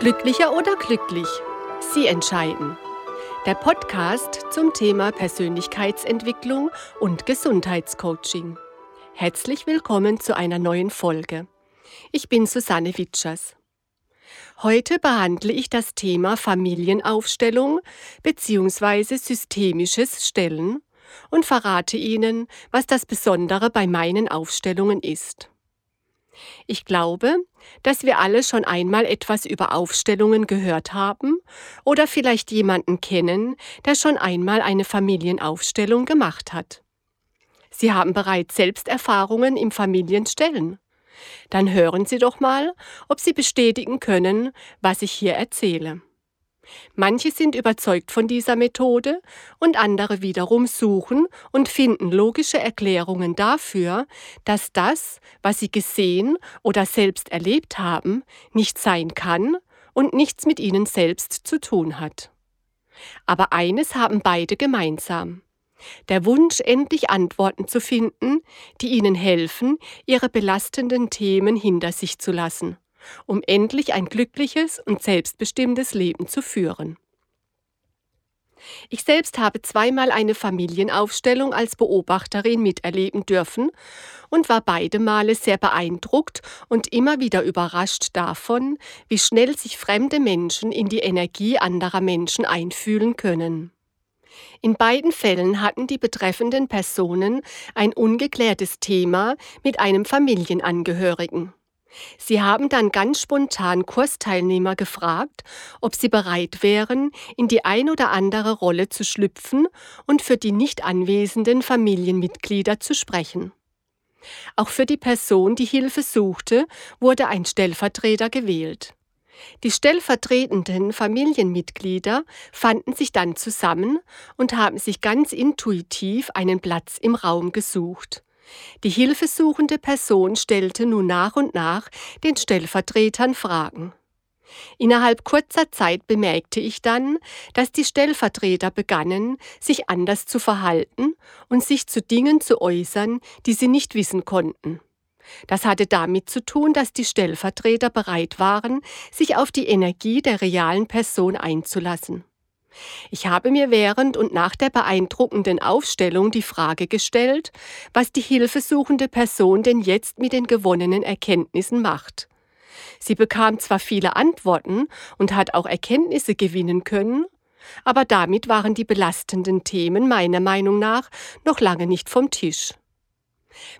Glücklicher oder glücklich? Sie entscheiden. Der Podcast zum Thema Persönlichkeitsentwicklung und Gesundheitscoaching. Herzlich willkommen zu einer neuen Folge. Ich bin Susanne Witschers. Heute behandle ich das Thema Familienaufstellung bzw. systemisches Stellen und verrate Ihnen, was das Besondere bei meinen Aufstellungen ist. Ich glaube, dass wir alle schon einmal etwas über Aufstellungen gehört haben oder vielleicht jemanden kennen, der schon einmal eine Familienaufstellung gemacht hat. Sie haben bereits Selbsterfahrungen im Familienstellen. Dann hören Sie doch mal, ob Sie bestätigen können, was ich hier erzähle. Manche sind überzeugt von dieser Methode und andere wiederum suchen und finden logische Erklärungen dafür, dass das, was sie gesehen oder selbst erlebt haben, nicht sein kann und nichts mit ihnen selbst zu tun hat. Aber eines haben beide gemeinsam. Der Wunsch, endlich Antworten zu finden, die ihnen helfen, ihre belastenden Themen hinter sich zu lassen um endlich ein glückliches und selbstbestimmtes Leben zu führen. Ich selbst habe zweimal eine Familienaufstellung als Beobachterin miterleben dürfen und war beide Male sehr beeindruckt und immer wieder überrascht davon, wie schnell sich fremde Menschen in die Energie anderer Menschen einfühlen können. In beiden Fällen hatten die betreffenden Personen ein ungeklärtes Thema mit einem Familienangehörigen. Sie haben dann ganz spontan Kursteilnehmer gefragt, ob sie bereit wären, in die ein oder andere Rolle zu schlüpfen und für die nicht anwesenden Familienmitglieder zu sprechen. Auch für die Person, die Hilfe suchte, wurde ein Stellvertreter gewählt. Die stellvertretenden Familienmitglieder fanden sich dann zusammen und haben sich ganz intuitiv einen Platz im Raum gesucht. Die hilfesuchende Person stellte nun nach und nach den Stellvertretern Fragen. Innerhalb kurzer Zeit bemerkte ich dann, dass die Stellvertreter begannen, sich anders zu verhalten und sich zu Dingen zu äußern, die sie nicht wissen konnten. Das hatte damit zu tun, dass die Stellvertreter bereit waren, sich auf die Energie der realen Person einzulassen. Ich habe mir während und nach der beeindruckenden Aufstellung die Frage gestellt, was die hilfesuchende Person denn jetzt mit den gewonnenen Erkenntnissen macht. Sie bekam zwar viele Antworten und hat auch Erkenntnisse gewinnen können, aber damit waren die belastenden Themen meiner Meinung nach noch lange nicht vom Tisch.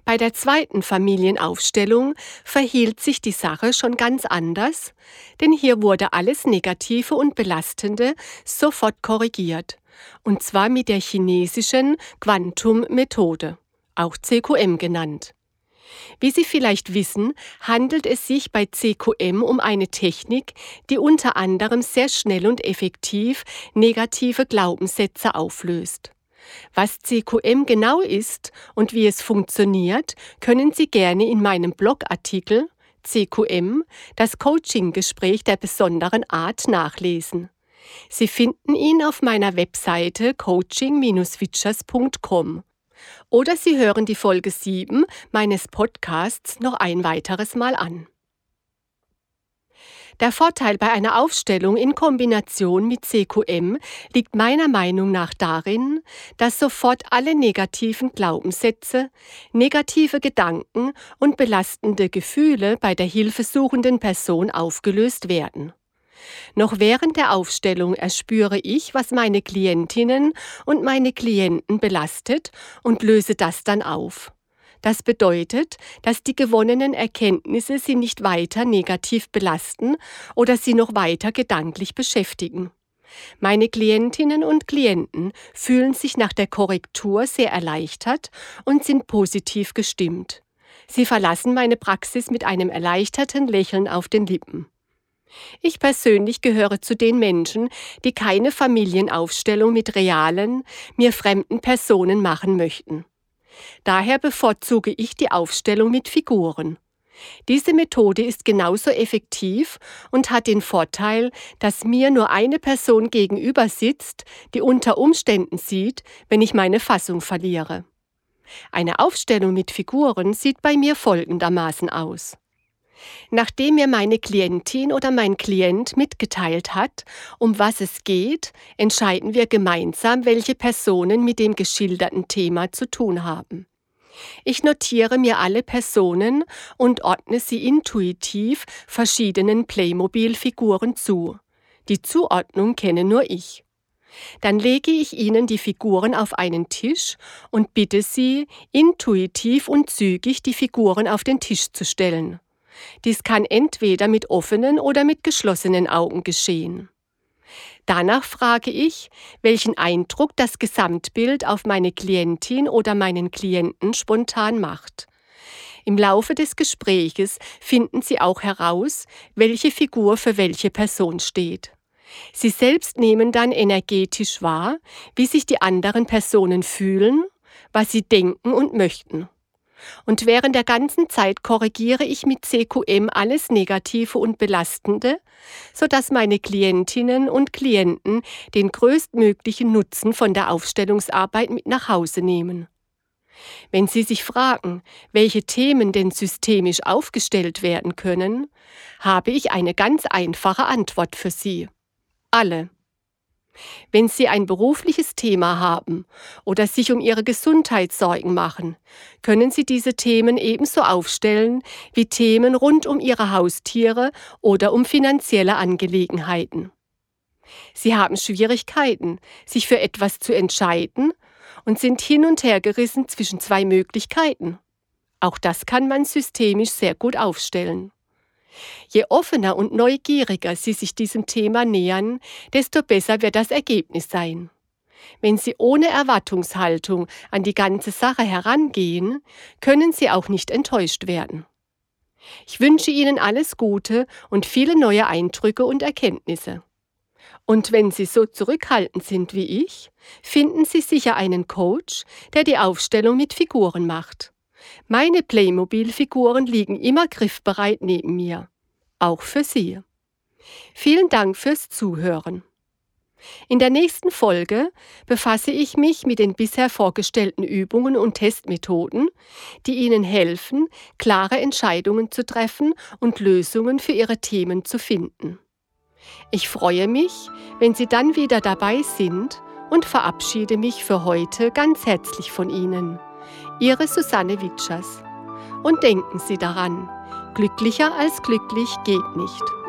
Bei der zweiten Familienaufstellung verhielt sich die Sache schon ganz anders, denn hier wurde alles Negative und Belastende sofort korrigiert, und zwar mit der chinesischen Quantum-Methode, auch CQM genannt. Wie Sie vielleicht wissen, handelt es sich bei CQM um eine Technik, die unter anderem sehr schnell und effektiv negative Glaubenssätze auflöst. Was CQM genau ist und wie es funktioniert, können Sie gerne in meinem Blogartikel CQM, das Coaching-Gespräch der besonderen Art nachlesen. Sie finden ihn auf meiner Webseite coaching-witchers.com. Oder Sie hören die Folge 7 meines Podcasts noch ein weiteres Mal an. Der Vorteil bei einer Aufstellung in Kombination mit CQM liegt meiner Meinung nach darin, dass sofort alle negativen Glaubenssätze, negative Gedanken und belastende Gefühle bei der hilfesuchenden Person aufgelöst werden. Noch während der Aufstellung erspüre ich, was meine Klientinnen und meine Klienten belastet und löse das dann auf. Das bedeutet, dass die gewonnenen Erkenntnisse sie nicht weiter negativ belasten oder sie noch weiter gedanklich beschäftigen. Meine Klientinnen und Klienten fühlen sich nach der Korrektur sehr erleichtert und sind positiv gestimmt. Sie verlassen meine Praxis mit einem erleichterten Lächeln auf den Lippen. Ich persönlich gehöre zu den Menschen, die keine Familienaufstellung mit realen, mir fremden Personen machen möchten. Daher bevorzuge ich die Aufstellung mit Figuren. Diese Methode ist genauso effektiv und hat den Vorteil, dass mir nur eine Person gegenüber sitzt, die unter Umständen sieht, wenn ich meine Fassung verliere. Eine Aufstellung mit Figuren sieht bei mir folgendermaßen aus. Nachdem mir meine Klientin oder mein Klient mitgeteilt hat, um was es geht, entscheiden wir gemeinsam, welche Personen mit dem geschilderten Thema zu tun haben. Ich notiere mir alle Personen und ordne sie intuitiv verschiedenen Playmobil-Figuren zu. Die Zuordnung kenne nur ich. Dann lege ich ihnen die Figuren auf einen Tisch und bitte sie, intuitiv und zügig die Figuren auf den Tisch zu stellen. Dies kann entweder mit offenen oder mit geschlossenen Augen geschehen. Danach frage ich, welchen Eindruck das Gesamtbild auf meine Klientin oder meinen Klienten spontan macht. Im Laufe des Gespräches finden Sie auch heraus, welche Figur für welche Person steht. Sie selbst nehmen dann energetisch wahr, wie sich die anderen Personen fühlen, was sie denken und möchten. Und während der ganzen Zeit korrigiere ich mit CQM alles Negative und Belastende, sodass meine Klientinnen und Klienten den größtmöglichen Nutzen von der Aufstellungsarbeit mit nach Hause nehmen. Wenn Sie sich fragen, welche Themen denn systemisch aufgestellt werden können, habe ich eine ganz einfache Antwort für Sie. Alle. Wenn Sie ein berufliches Thema haben oder sich um Ihre Gesundheit Sorgen machen, können Sie diese Themen ebenso aufstellen wie Themen rund um Ihre Haustiere oder um finanzielle Angelegenheiten. Sie haben Schwierigkeiten, sich für etwas zu entscheiden und sind hin und her gerissen zwischen zwei Möglichkeiten. Auch das kann man systemisch sehr gut aufstellen. Je offener und neugieriger Sie sich diesem Thema nähern, desto besser wird das Ergebnis sein. Wenn Sie ohne Erwartungshaltung an die ganze Sache herangehen, können Sie auch nicht enttäuscht werden. Ich wünsche Ihnen alles Gute und viele neue Eindrücke und Erkenntnisse. Und wenn Sie so zurückhaltend sind wie ich, finden Sie sicher einen Coach, der die Aufstellung mit Figuren macht. Meine Playmobil-Figuren liegen immer griffbereit neben mir. Auch für Sie. Vielen Dank fürs Zuhören. In der nächsten Folge befasse ich mich mit den bisher vorgestellten Übungen und Testmethoden, die Ihnen helfen, klare Entscheidungen zu treffen und Lösungen für Ihre Themen zu finden. Ich freue mich, wenn Sie dann wieder dabei sind und verabschiede mich für heute ganz herzlich von Ihnen. Ihre Susanne Witschers. Und denken Sie daran, glücklicher als glücklich geht nicht.